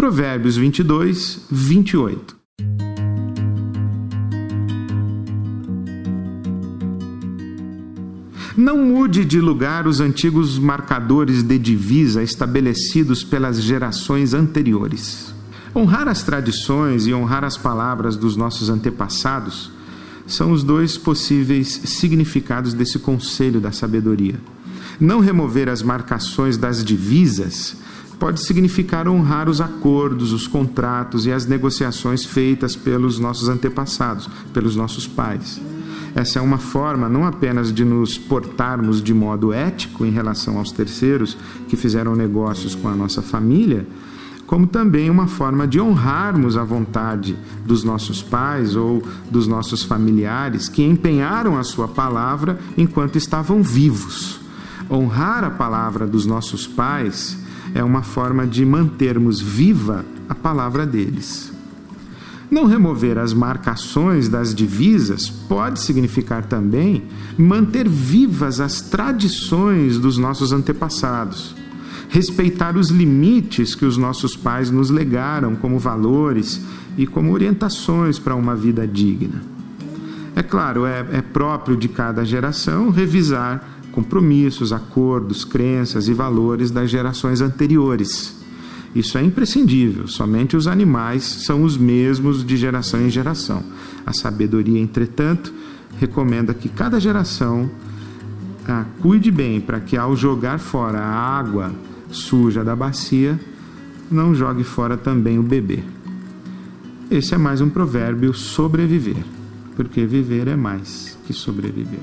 Provérbios 22, 28. Não mude de lugar os antigos marcadores de divisa estabelecidos pelas gerações anteriores. Honrar as tradições e honrar as palavras dos nossos antepassados são os dois possíveis significados desse conselho da sabedoria. Não remover as marcações das divisas pode significar honrar os acordos, os contratos e as negociações feitas pelos nossos antepassados, pelos nossos pais. Essa é uma forma não apenas de nos portarmos de modo ético em relação aos terceiros que fizeram negócios com a nossa família, como também uma forma de honrarmos a vontade dos nossos pais ou dos nossos familiares que empenharam a sua palavra enquanto estavam vivos. Honrar a palavra dos nossos pais é uma forma de mantermos viva a palavra deles. Não remover as marcações das divisas pode significar também manter vivas as tradições dos nossos antepassados, respeitar os limites que os nossos pais nos legaram como valores e como orientações para uma vida digna. É claro, é, é próprio de cada geração revisar compromissos, acordos, crenças e valores das gerações anteriores isso é imprescindível, somente os animais são os mesmos de geração em geração. A sabedoria, entretanto, recomenda que cada geração ah, cuide bem para que, ao jogar fora a água suja da bacia, não jogue fora também o bebê. Esse é mais um provérbio sobreviver, porque viver é mais que sobreviver.